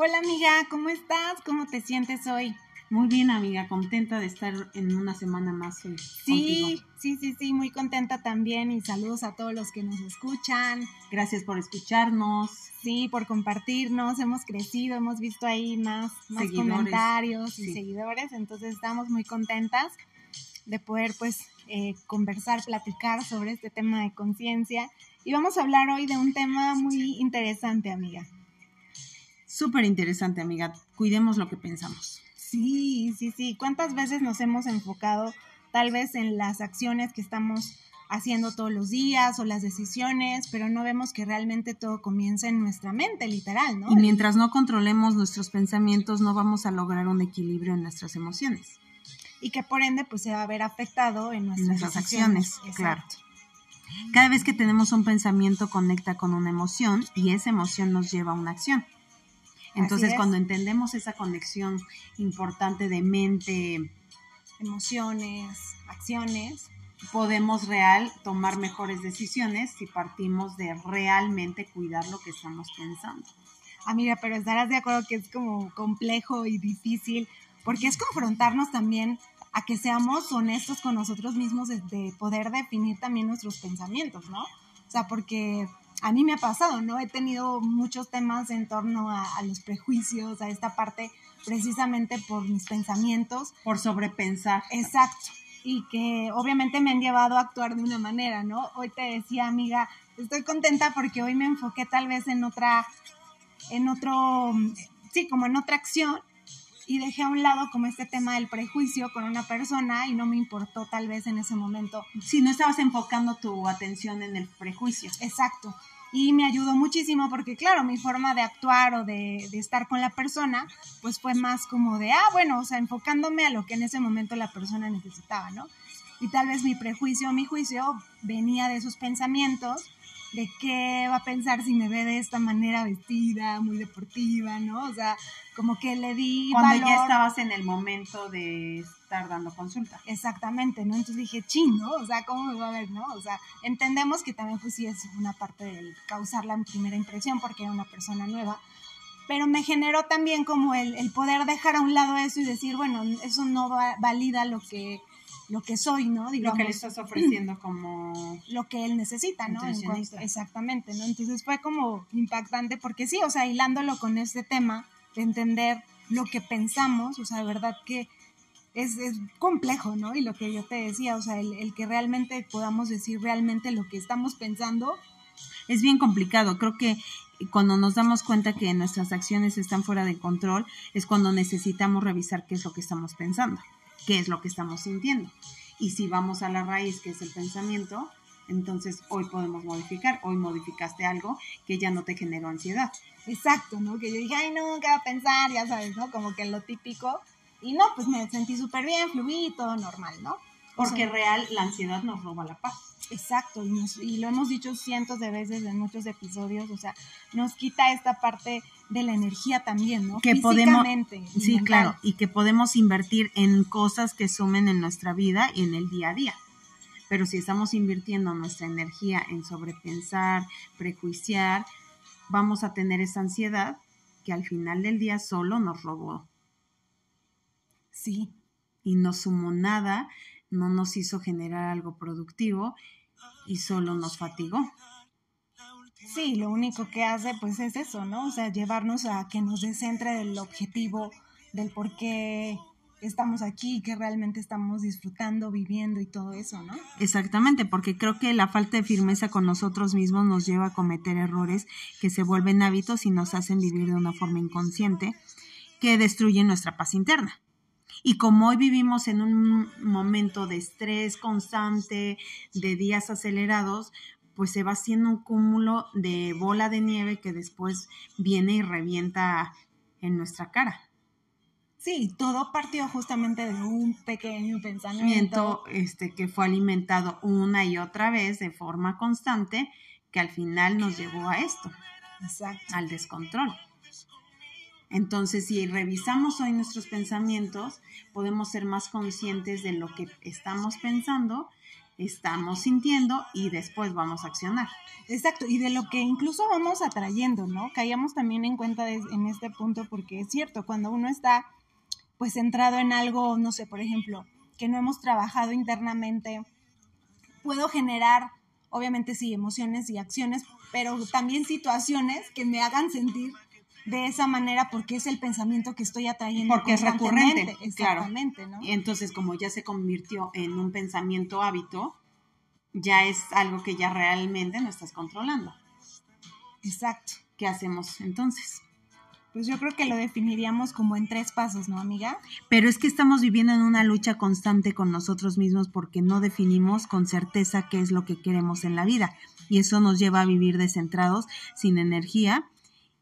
Hola amiga, ¿cómo estás? ¿Cómo te sientes hoy? Muy bien, amiga, contenta de estar en una semana más hoy. Sí, contigo. sí, sí, sí, muy contenta también y saludos a todos los que nos escuchan. Gracias por escucharnos. Sí, por compartirnos, hemos crecido, hemos visto ahí más, más Seguidores. comentarios y Sí. seguidores, entonces estamos muy contentas de poder pues eh, conversar, platicar sobre este tema de conciencia y vamos a hablar hoy de un tema muy interesante, amiga. Súper interesante, amiga. Cuidemos lo que pensamos. Sí, sí, sí. ¿Cuántas veces nos hemos enfocado tal vez en las acciones que estamos haciendo todos los días o las decisiones, pero no vemos que realmente todo comienza en nuestra mente, literal, ¿no? Y mientras no controlemos nuestros pensamientos, no vamos a lograr un equilibrio en nuestras emociones. Y que por ende pues se va a ver afectado en nuestras, Nuestras acciones, Exacto. claro. Cada vez que tenemos un pensamiento conecta con una emoción y esa emoción nos lleva a una acción. Entonces, es. cuando entendemos esa conexión importante de mente, Emociones, acciones. podemos real tomar mejores decisiones si partimos de realmente cuidar lo que estamos pensando. Amiga, pero estarás de acuerdo que es como complejo y difícil, porque es confrontarnos también a que seamos honestos con nosotros mismos de, de poder definir también nuestros pensamientos, ¿no? O sea, porque a mí me ha pasado, ¿no? He tenido muchos temas en torno a, a los prejuicios, a esta parte, precisamente por mis pensamientos. Por sobrepensar. Exacto. Y que obviamente me han llevado a actuar de una manera, ¿no? Hoy te decía, amiga, estoy contenta porque hoy me enfoqué tal vez en otra, en otro, sí, como en otra acción y dejé a un lado como este tema del prejuicio con una persona y no me importó tal vez en ese momento. Si no estabas enfocando tu atención en el prejuicio. Exacto. Y me ayudó muchísimo porque, claro, mi forma de actuar o de, de estar con la persona, pues fue más como de, ah, bueno, o sea, enfocándome a lo que en ese momento la persona necesitaba, ¿no? Y tal vez mi prejuicio mi juicio venía de esos pensamientos de qué va a pensar si me ve de esta manera vestida, muy deportiva, ¿no? O sea, como que le di Cuando valor. ya estabas en el momento de estar dando consulta. Exactamente, ¿no? Entonces dije, ching, ¿no? O sea, ¿cómo me va a ver, no? O sea, entendemos que también pues sí es una parte del causar la primera impresión porque era una persona nueva, pero me generó también como el, el poder dejar a un lado eso y decir, bueno, eso no va- valida lo que, lo que soy, ¿no? Lo que le estás ofreciendo como... lo que él necesita, ¿no? Cuanto- exactamente, ¿no? Entonces fue como impactante porque sí, o sea, hilándolo con este tema de entender lo que pensamos, o sea, de verdad que es, es complejo, ¿no? Y lo que yo te decía, o sea, el, el que realmente podamos decir realmente lo que estamos pensando, Es bien complicado. Creo que cuando nos damos cuenta que nuestras acciones están fuera de control, es cuando necesitamos revisar qué es lo que estamos pensando, qué es lo que estamos sintiendo. Y si vamos a la raíz, que es el pensamiento, entonces hoy podemos modificar. Hoy modificaste algo que ya no te generó ansiedad. exacto, ¿no? Que yo dije, ay, no, ¿qué va a pensar? Ya sabes, ¿no? Como que lo típico. Y no, pues me sentí súper bien, fluí, todo normal, ¿no? O Porque sea, real, la ansiedad nos roba la paz. Exacto, y, nos- y lo hemos dicho cientos de veces en muchos episodios, o sea, nos quita esta parte de la energía también, ¿no? Que podemos- Sí, mental. claro, y que podemos invertir en cosas que sumen en nuestra vida y en el día a día. Pero si estamos invirtiendo nuestra energía en sobrepensar, prejuiciar, vamos a tener esa ansiedad que al final del día solo nos robó Sí, y no sumó nada, no nos hizo generar algo productivo y solo nos fatigó. Sí, lo único que hace pues es eso, ¿no? O sea, llevarnos a que nos descentre del objetivo, del por qué estamos aquí, que realmente estamos disfrutando, viviendo y todo eso, ¿no? Exactamente, porque creo que la falta de firmeza con nosotros mismos nos lleva a cometer errores que se vuelven hábitos y nos hacen vivir de una forma inconsciente que destruyen nuestra paz interna. Y como hoy vivimos en un momento de estrés constante, de días acelerados, pues se va haciendo un cúmulo de bola de nieve que después viene y revienta en nuestra cara. Sí, todo partió justamente de un pequeño pensamiento. este, que fue alimentado una y otra vez de forma constante, que al final nos llevó a esto, Exacto. al descontrol. Entonces, si revisamos hoy nuestros pensamientos, podemos ser más conscientes de lo que estamos pensando estamos sintiendo y después vamos a accionar. Exacto, y de lo que incluso vamos atrayendo, ¿no? Caíamos también en cuenta en este punto porque es cierto, cuando uno está pues centrado en algo, no sé, por ejemplo, que no hemos trabajado internamente, puedo generar, obviamente sí, emociones y acciones, pero también situaciones que me hagan sentir de esa manera porque es el pensamiento que estoy atrayendo. Porque es recurrente, exactamente, ¿no? Entonces, como ya se convirtió en un pensamiento hábito, ya es algo que ya realmente no estás controlando. Exacto. ¿Qué hacemos entonces? Pues yo creo que lo definiríamos como en tres pasos, ¿no, amiga? Pero es que estamos viviendo en una lucha constante con nosotros mismos porque no definimos con certeza qué es lo que queremos en la vida. Y eso nos lleva a vivir descentrados, sin energía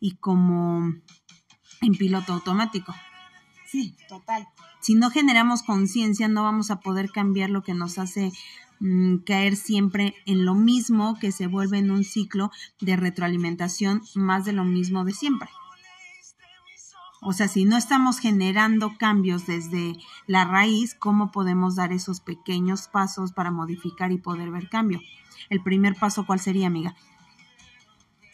y como en piloto automático. Sí, total. Si no generamos conciencia, no vamos a poder cambiar lo que nos hace mm, caer siempre en lo mismo, que se vuelve en un ciclo de retroalimentación más de lo mismo de siempre. O sea, si no estamos generando cambios desde la raíz, ¿cómo podemos dar esos pequeños pasos para modificar y poder ver cambio? El primer paso, ¿cuál sería, amiga?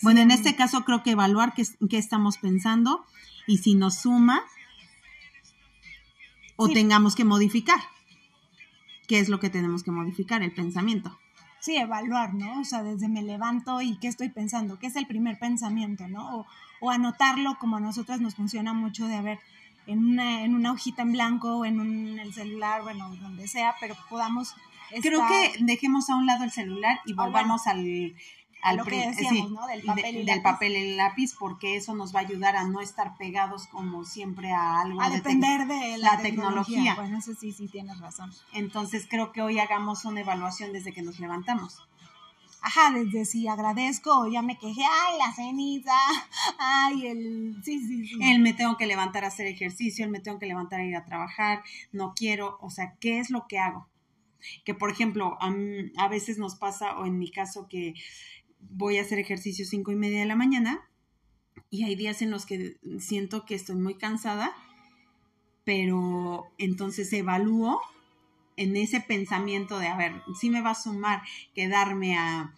Bueno, en este caso creo que evaluar qué, estamos pensando y si nos suma o tengamos que modificar. ¿Qué es lo que tenemos que modificar? El pensamiento. Sí, evaluar, ¿no? O sea, desde me levanto y qué estoy pensando, qué es el primer pensamiento, ¿no? O, o anotarlo como a nosotras nos funciona mucho de haber en una, en una hojita en blanco o en un, el celular, bueno, donde sea, pero podamos... Creo que dejemos a un lado el celular y ah, volvamos al a lo que decíamos, ¿no? Del papel, y del papel y lápiz, porque eso nos va a ayudar a no estar pegados como siempre a algo. A depender de la, tecnología. Bueno, eso sí, sí, tienes razón. Entonces creo que hoy hagamos una evaluación desde que nos levantamos. Ajá, desde si agradezco, ya me quejé, ay, la ceniza, ay, el... Sí, sí, sí. El me tengo que levantar a hacer ejercicio, el me tengo que levantar a ir a trabajar, no quiero, o sea, ¿qué es lo que hago? Que, por ejemplo, a, a veces nos pasa, o en mi caso, que voy a hacer ejercicio cinco y media de la mañana y hay días en los que siento que estoy muy cansada, pero entonces evalúo en ese pensamiento de, a ver, si me va a sumar quedarme a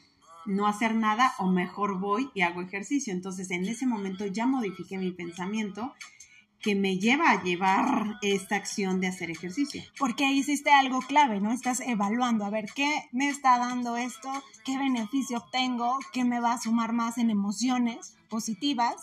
no hacer nada o mejor voy y hago ejercicio. Entonces en ese momento ya modifiqué mi pensamiento que me lleva a llevar esta acción de hacer ejercicio. Porque hiciste algo clave, ¿no? Estás evaluando, a ver, ¿qué me está dando esto? ¿Qué beneficio obtengo? ¿Qué me va a sumar más en emociones positivas?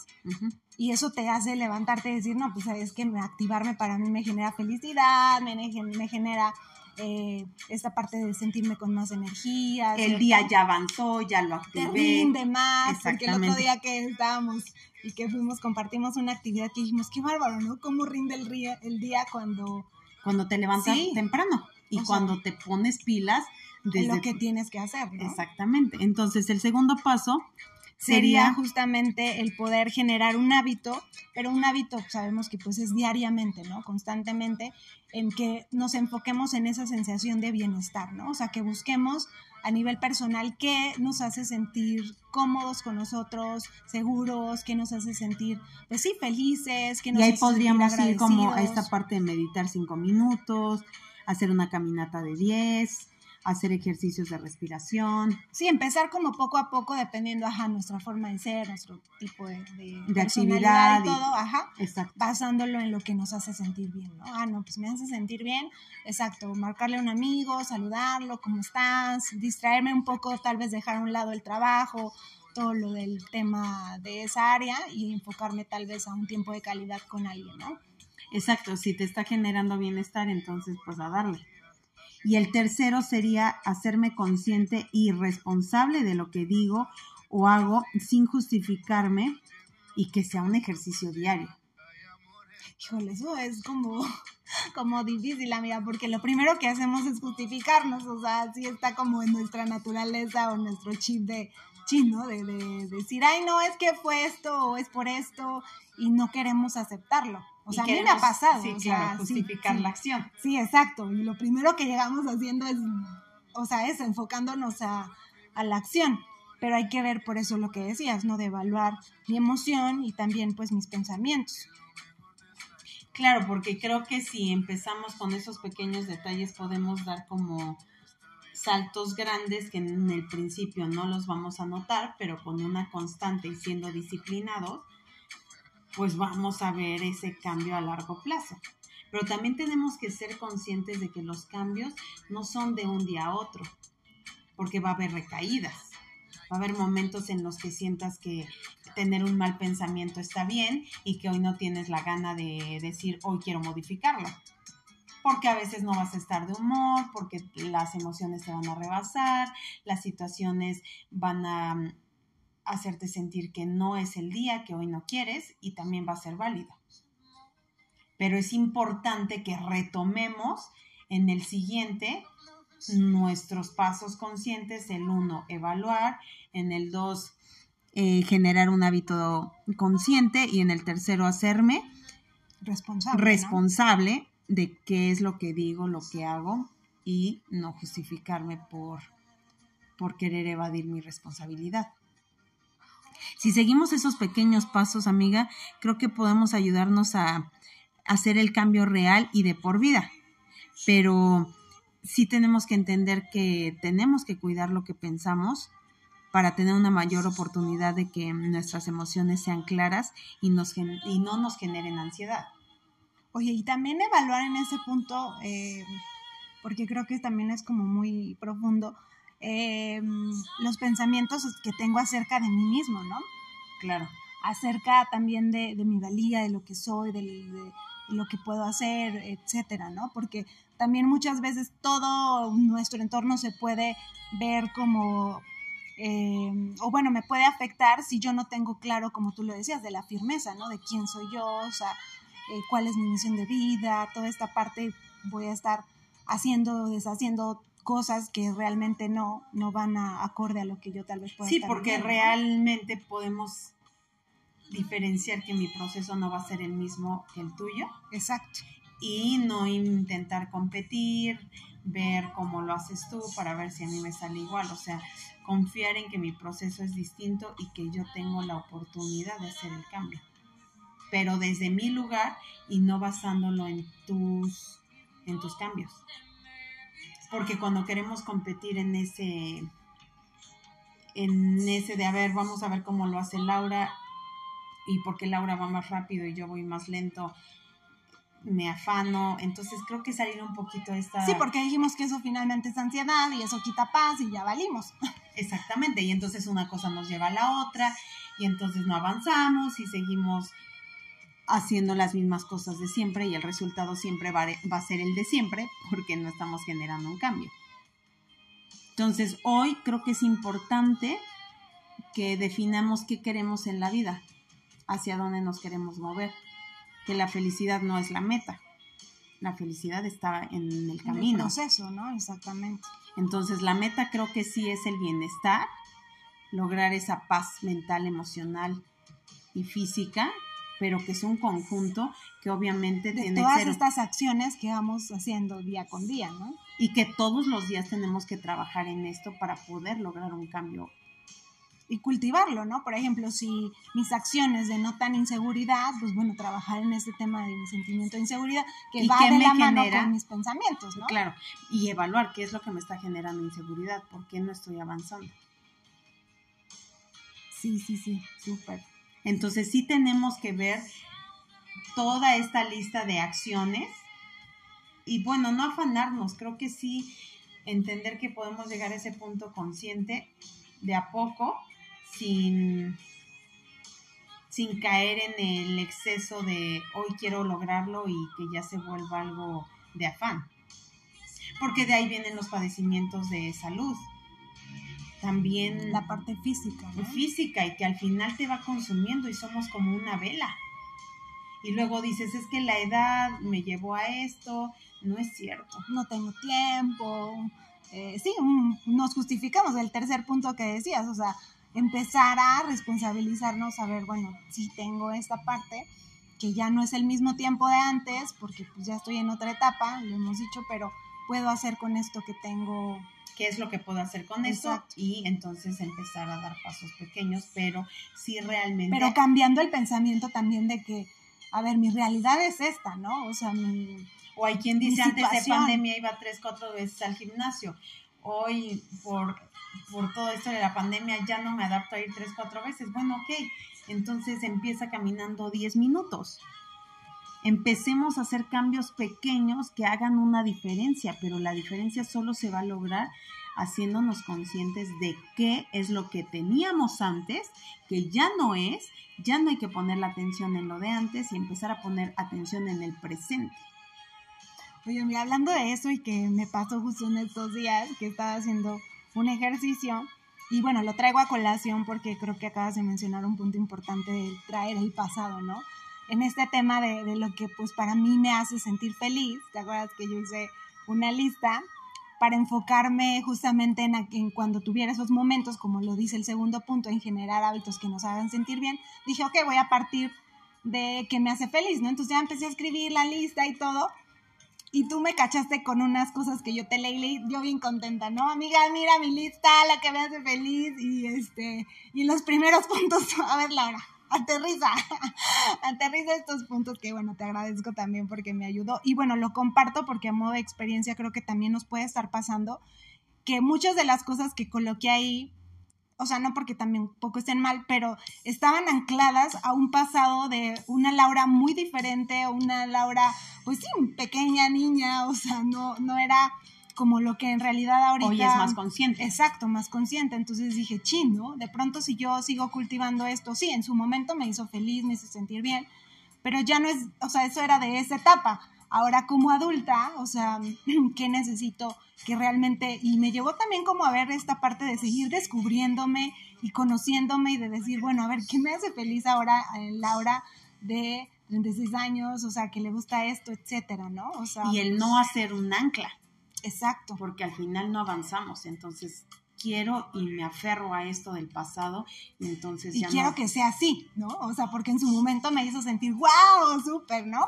Y eso te hace levantarte y decir, no, pues sabes que activarme para mí me genera felicidad, me, me genera eh, esta parte de sentirme con más energía. El día ya avanzó, ya lo activé. Te rinde más, porque el otro día que estábamos y que fuimos, compartimos una actividad que dijimos, qué bárbaro, ¿no? ¿Cómo rinde el, día, el día cuando... Cuando te levantas temprano y cuando te pones pilas. De lo que tienes que hacer, ¿no? Exactamente. Entonces, el segundo paso sería justamente el poder generar un hábito, pero un hábito sabemos que pues es diariamente, ¿no? Constantemente, en que nos enfoquemos en esa sensación de bienestar, ¿no? O sea, que busquemos a nivel personal qué nos hace sentir cómodos con nosotros, seguros, qué nos hace sentir, pues sí, felices, que nos Y ahí podríamos ir como a esta parte de meditar cinco minutos, hacer una caminata de diez, hacer ejercicios de respiración. Sí, empezar como poco a poco, dependiendo, ajá, nuestra forma de ser, nuestro tipo de, de, actividad y todo, ajá, exacto. basándolo en lo que nos hace sentir bien, ¿no? Ah, no, pues me hace sentir bien, exacto, marcarle a un amigo, saludarlo, ¿cómo estás? Distraerme un poco, tal vez dejar a un lado el trabajo, todo lo del tema de esa área y enfocarme tal vez a un tiempo de calidad con alguien, ¿no? Exacto, si te está generando bienestar, entonces pues a darle. Y el tercero sería hacerme consciente y responsable de lo que digo o hago sin justificarme y que sea un ejercicio diario. Híjole, eso es como, como difícil, amiga, porque lo primero que hacemos es justificarnos, o sea, si está como en nuestra naturaleza o nuestro chip de chino, de, de decir, ay, no, es que fue esto o es por esto, y no queremos aceptarlo. O sea, a mí me ha pasado. Sí, claro, justificar la acción. Sí, exacto. Y lo primero que llegamos haciendo es, o sea, es enfocándonos a, a la acción. Pero hay que ver por eso lo que decías, ¿no? De evaluar mi emoción y también pues mis pensamientos. Claro, porque creo que si empezamos con esos pequeños detalles podemos dar como saltos grandes que en el principio no los vamos a notar, pero con una constante y siendo disciplinados, pues vamos a ver ese cambio a largo plazo. Pero también tenemos que ser conscientes de que los cambios no son de un día a otro, porque va a haber recaídas. Va a haber momentos en los que sientas que tener un mal pensamiento está bien y que hoy no tienes la gana de decir hoy quiero modificarlo porque a veces no vas a estar de humor, porque las emociones te van a rebasar, las situaciones van a hacerte sentir que no es el día, que hoy no quieres y también va a ser válido. Pero es importante que retomemos en el siguiente nuestros pasos conscientes, el uno, evaluar, en el dos, eh, generar un hábito consciente y en el tercero, hacerme responsable. responsable de qué es lo que digo, lo que hago y no justificarme por, por querer evadir mi responsabilidad. Si seguimos esos pequeños pasos, amiga, creo que podemos ayudarnos a hacer el cambio real y de por vida. Pero sí tenemos que entender que tenemos que cuidar lo que pensamos para tener una mayor oportunidad de que nuestras emociones sean claras y, nos, y no nos generen ansiedad. Oye, y también evaluar en ese punto, eh, porque creo que también es como muy profundo, eh, los pensamientos que tengo acerca de mí mismo, ¿no? Claro. Acerca también de, mi valía, de lo que soy, de, lo que puedo hacer, etcétera, ¿no? Porque también muchas veces todo nuestro entorno se puede ver como eh, o bueno, me puede afectar si yo no tengo claro, como tú lo decías, de la firmeza, ¿no? De quién soy yo, o sea, eh, cuál es mi misión de vida, toda esta parte voy a estar haciendo, deshaciendo cosas que realmente no, no van a acorde a lo que yo tal vez pueda Sí, porque realmente podemos diferenciar que mi proceso no va a ser el mismo que el tuyo. Exacto. Y no intentar competir, ver cómo lo haces tú para ver si a mí me sale igual. O sea, confiar en que mi proceso es distinto y que yo tengo la oportunidad de hacer el cambio pero desde mi lugar y no basándolo en tus, en tus cambios. Porque cuando queremos competir en ese, en ese de, a ver, vamos a ver cómo lo hace Laura y porque Laura va más rápido y yo voy más lento, me afano. Entonces creo que salir un poquito de esta... Sí, porque dijimos que eso finalmente es ansiedad y eso quita paz y ya valimos. Exactamente, y entonces una cosa nos lleva a la otra y entonces no avanzamos y seguimos haciendo las mismas cosas de siempre y el resultado siempre va, a ser el de siempre porque no estamos generando un cambio. Entonces, hoy creo que es importante que definamos qué queremos en la vida, hacia dónde nos queremos mover, que la felicidad no es la meta, la felicidad está en el camino. En el proceso, ¿no? Exactamente. Entonces, la meta creo que sí es el bienestar, lograr esa paz mental, emocional y física pero que es un conjunto que obviamente de todas estas acciones que vamos haciendo día con día, ¿no? Y que todos los días tenemos que trabajar en esto para poder lograr un cambio y cultivarlo, ¿no? Por ejemplo, si mis acciones denotan inseguridad, pues bueno, trabajar en este tema de mi sentimiento de inseguridad que va de la mano con mis pensamientos, ¿no? Claro, y evaluar qué es lo que me está generando inseguridad, por qué no estoy avanzando. Sí, sí, sí, súper. Entonces sí tenemos que ver toda esta lista de acciones y bueno, no afanarnos, creo que sí entender que podemos llegar a ese punto consciente de a poco sin, sin caer en el exceso de hoy quiero lograrlo y que ya se vuelva algo de afán. Porque de ahí vienen los padecimientos de salud también la parte física. Física y que al final te va consumiendo y somos como una vela. Y luego dices, es que la edad me llevó a esto, no es cierto. No tengo tiempo. Eh, sí, nos justificamos el tercer punto que decías, o sea, empezar a responsabilizarnos, a ver, bueno, sí tengo esta parte, que ya no es el mismo tiempo de antes, porque pues ya estoy en otra etapa, lo hemos dicho, pero puedo hacer con esto que tengo qué es lo que puedo hacer con eso y entonces empezar a dar pasos pequeños, pero sí realmente... Pero cambiando el pensamiento también de que, a ver, mi realidad es esta, ¿no? O sea, mi... O hay quien dice antes de pandemia iba tres, cuatro veces al gimnasio. hoy por, por todo esto de la pandemia ya no me adapto a ir tres, cuatro veces. Bueno, ok, entonces empieza caminando 10 minutos. Empecemos a hacer cambios pequeños que hagan una diferencia, pero la diferencia solo se va a lograr haciéndonos conscientes de qué es lo que teníamos antes, que ya no es, ya no hay que poner la atención en lo de antes y empezar a poner atención en el presente. Oye, mira, hablando de eso y que me pasó justo en estos días que estaba haciendo un ejercicio, y bueno, lo traigo a colación porque creo que acabas de mencionar un punto importante de traer el pasado, ¿no? En este tema de, lo que pues para mí me hace sentir feliz, ¿te acuerdas que yo hice una lista para enfocarme justamente en, en, cuando tuviera esos momentos, como lo dice el segundo punto, en generar hábitos que nos hagan sentir bien, dije, ok, voy a partir de que me hace feliz, ¿no? Entonces ya empecé a escribir la lista y todo, y tú me cachaste con unas cosas que yo te leí, yo bien contenta, ¿no? Amiga, mira mi lista, la que me hace feliz y este y los primeros puntos, a ver Laura, aterriza, aterriza estos puntos que bueno, te agradezco también porque me ayudó. Y bueno, lo comparto porque a modo de experiencia creo que también nos puede estar pasando que muchas de las cosas que coloqué ahí o sea, no porque también poco estén mal, pero estaban ancladas a un pasado de una Laura muy diferente, una Laura, pues sí, pequeña niña, o sea, no, no era como lo que en realidad ahorita... Hoy es más consciente. Exacto, más consciente. Entonces dije, chin, ¿no? De pronto si yo sigo cultivando esto, sí, en su momento me hizo feliz, me hizo sentir bien, pero ya no es, o sea, eso era de esa etapa. Ahora como adulta, o sea, ¿qué necesito que realmente, y me llevó también como a ver esta parte de seguir descubriéndome y conociéndome y de decir, bueno, a ver, ¿qué me hace feliz ahora en la hora de 36 años? O sea, que le gusta esto, etcétera, ¿no? O sea, y el no hacer un ancla. Exacto. Porque al final no avanzamos, entonces quiero y me aferro a esto del pasado y entonces y quiero que sea así, ¿no? O sea, porque en su momento me hizo sentir, wow, súper, ¿no?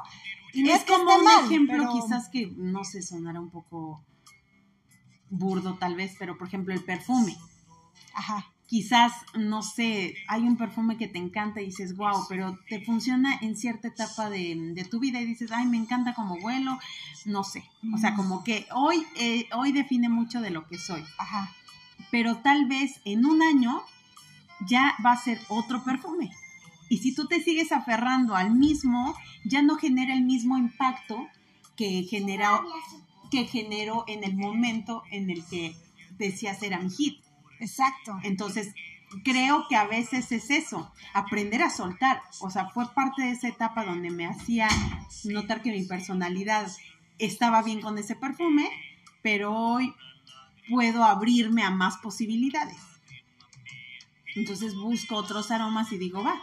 Y no es, como un ejemplo quizás que no sé, sonará un poco burdo tal vez, pero por ejemplo el perfume. Ajá. Quizás, no sé, hay un perfume que te encanta y dices, wow, pero te funciona en cierta etapa de, tu vida y dices, ay, me encanta como vuelo, no sé. O sea, como que hoy, eh, hoy define mucho de lo que soy. Ajá. Pero tal vez en un año ya va a ser otro perfume. Y si tú te sigues aferrando al mismo, ya no genera el mismo impacto que, genera, que generó en el momento en el que decías era mi hit. Exacto. Entonces, creo que a veces es eso, aprender a soltar. O sea, fue parte de esa etapa donde me hacía notar que mi personalidad estaba bien con ese perfume, pero hoy puedo abrirme a más posibilidades. Entonces busco otros aromas y digo, va,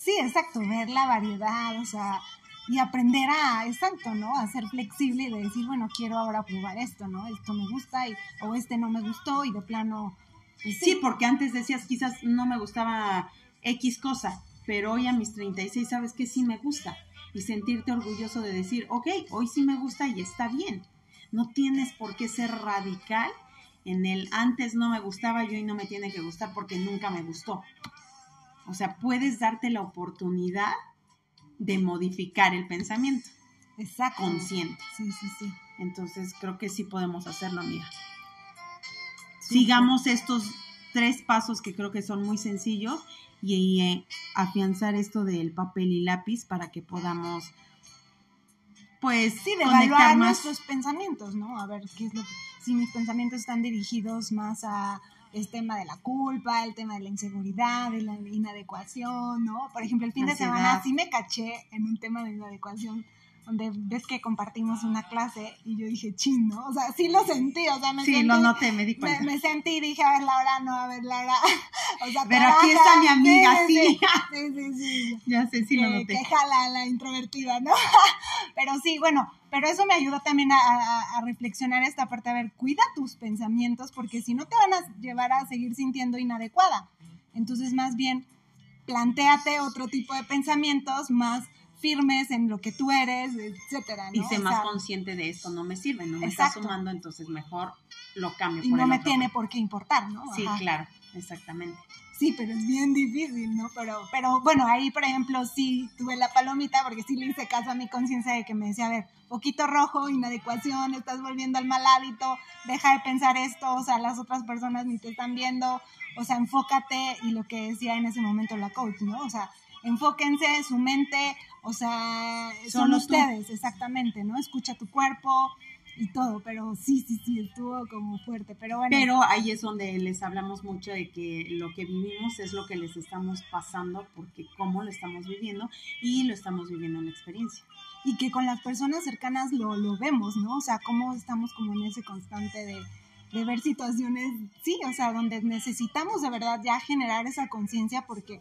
Sí, exacto, ver la variedad, o sea, y aprender a, exacto, ¿no? A ser flexible y de decir, bueno, quiero ahora probar esto, ¿no? Esto me gusta y, o este no me gustó y de plano... Pues sí. porque antes decías quizás no me gustaba X cosa, pero hoy a mis 36 sabes que sí me gusta y sentirte orgulloso de decir, ok, hoy sí me gusta y está bien. No tienes por qué ser radical en el antes no me gustaba y hoy no me tiene que gustar porque nunca me gustó. O sea, puedes darte la oportunidad de modificar el pensamiento. Exacto. Consciente. Sí, sí, sí. Entonces creo que sí podemos hacerlo, amiga. Sigamos estos tres pasos que creo que son muy sencillos y, eh, afianzar esto del papel y lápiz para que podamos pues sí, de evaluar nuestros pensamientos, ¿no? A ver qué es lo que si mis pensamientos están dirigidos más a el tema de la culpa, el tema de la inseguridad, de la inadecuación, ¿no? Por ejemplo, el fin de semana sí me caché en un tema de inadecuación donde ves que compartimos una clase y yo dije, chin, ¿no? O sea, sí lo sentí, o sea, me Sí, lo noté, me di cuenta. Me, sentí y dije, a ver, Laura, no, a ver, Laura. O sea, Pero aquí está mi amiga, sí. Sí, sí, sí. Ya sé, sí lo noté. Que jala la introvertida, ¿no? Pero sí, bueno, pero eso me ayuda también a, a, reflexionar esta parte, a ver, cuida tus pensamientos porque si no te van a llevar a seguir sintiendo inadecuada. Entonces, más bien, planteate otro tipo de pensamientos más firmes en lo que tú eres, etcétera. Y sé más consciente de esto no me sirve, no me está sumando, entonces mejor lo cambio. Y no me tiene por qué importar, ¿no? Sí, claro, exactamente. Sí, pero es bien difícil, ¿no? Pero, pero bueno, ahí, por ejemplo, sí tuve la palomita porque sí le hice caso a mi conciencia de que me decía, a ver, poquito rojo, inadecuación, estás volviendo al mal hábito, deja de pensar esto, o sea, las otras personas ni te están viendo, o sea, enfócate y lo que decía en ese momento la coach, ¿no? O sea, enfóquense, su mente, o sea, son ustedes, exactamente, ¿no? Escucha tu cuerpo, y todo, pero sí, sí, sí, estuvo como fuerte, pero bueno. Pero ahí es donde les hablamos mucho de que lo que vivimos es lo que les estamos pasando, porque cómo lo estamos viviendo y lo estamos viviendo en la experiencia. Y que con las personas cercanas lo, lo vemos, ¿no? O sea, cómo estamos como en ese constante de, de ver situaciones, sí, o sea, donde necesitamos de verdad ya generar esa conciencia porque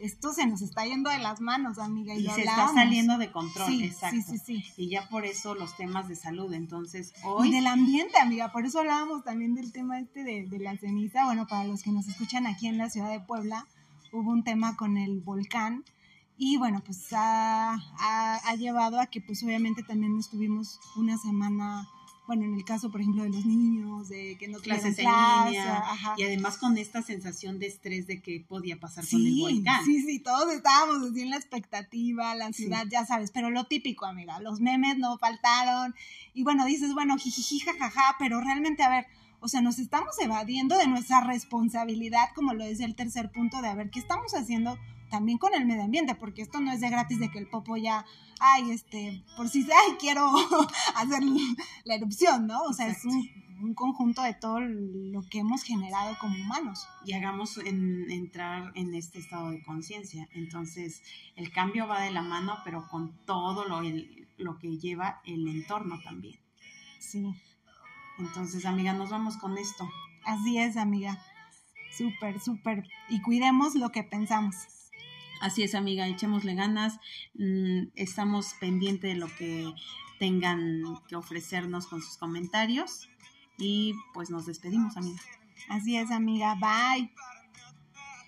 esto se nos está yendo de las manos, amiga. Y, se está saliendo de control, exacto. Sí, sí, sí. Y ya por eso los temas de salud, entonces hoy... Y del ambiente, amiga, por eso hablábamos también del tema este de, la ceniza. Bueno, para los que nos escuchan aquí en la ciudad de Puebla, hubo un tema con el volcán y bueno, pues ha, ha llevado a que pues obviamente también estuvimos una semana bueno, en el caso, por ejemplo, de los niños, de que no clases en línea, y además con esta sensación de estrés de que podía pasar con el volcán. Sí, sí, todos estábamos así en la expectativa, la ansiedad, ya sabes, pero lo típico, amiga, los memes no faltaron, y bueno, dices, bueno, jijiji, jajaja, pero realmente, a ver, o sea, nos estamos evadiendo de nuestra responsabilidad, como lo dice el tercer punto, de a ver qué estamos haciendo también con el medio ambiente, porque esto no es de gratis de que el popo ya, ay, este, por si, ay, quiero hacer la erupción, ¿no? O sea, es un, conjunto de todo lo que hemos generado como humanos. Y hagamos en, entrar en este estado de conciencia. Entonces, el cambio va de la mano, pero con todo lo, lo que lleva el entorno también. Sí. Entonces, amiga, nos vamos con esto. Así es, amiga. Súper, súper. Y cuidemos lo que pensamos. Así es, amiga, echémosle ganas. Mm, estamos pendientes de lo que tengan que ofrecernos con sus comentarios. Y pues nos despedimos, amiga. Así es, amiga. Bye.